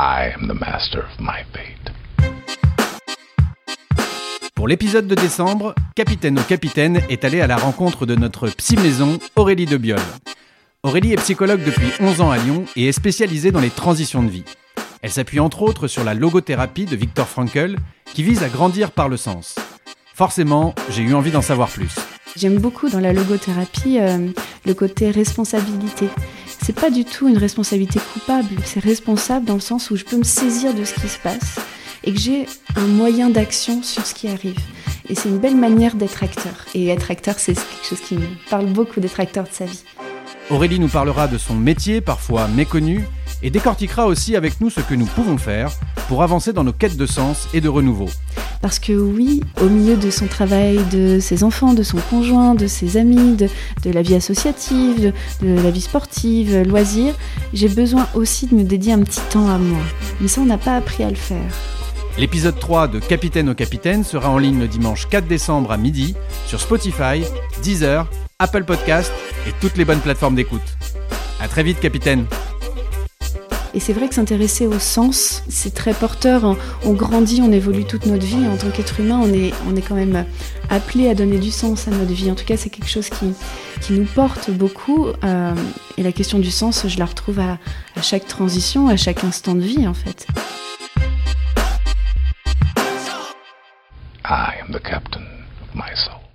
I am the master of my fate. Pour l'épisode de décembre, Capitaine au Capitaine est allé à la rencontre de notre psy-maison, Aurélie Debiol. Aurélie est psychologue depuis 11 ans à Lyon et est spécialisée dans les transitions de vie. Elle s'appuie entre autres sur la logothérapie de Viktor Frankl, qui vise à grandir par le sens. Forcément, j'ai eu envie d'en savoir plus. J'aime beaucoup dans la logothérapie euh, le côté responsabilité. C'est pas du tout une responsabilité coupable, c'est responsable dans le sens où je peux me saisir de ce qui se passe et que j'ai un moyen d'action sur ce qui arrive. Et c'est une belle manière d'être acteur. Et être acteur, c'est quelque chose qui me parle beaucoup d'être acteur de sa vie. Aurélie nous parlera de son métier, parfois méconnu, et décortiquera aussi avec nous ce que nous pouvons faire pour avancer dans nos quêtes de sens et de renouveau. Parce que oui, au milieu de son travail, de ses enfants, de son conjoint, de ses amis, de, la vie associative, de, la vie sportive, loisirs, j'ai besoin aussi de me dédier un petit temps à moi. Mais ça, on n'a pas appris à le faire. L'épisode 3 de Capitaine au Capitaine sera en ligne le dimanche 4 décembre à midi sur Spotify, Deezer, Apple Podcast et toutes les bonnes plateformes d'écoute. À très vite, Capitaine. Et c'est vrai que s'intéresser au sens, c'est très porteur. On- grandit, on évolue toute notre vie. En tant qu'être humain, on est, on est quand même appelé à donner du sens à notre vie. En tout cas, c'est quelque chose qui, qui nous porte beaucoup. Euh, et la question du sens, je la retrouve à, à chaque transition, à chaque instant de vie, en fait. I am the captain of my soul.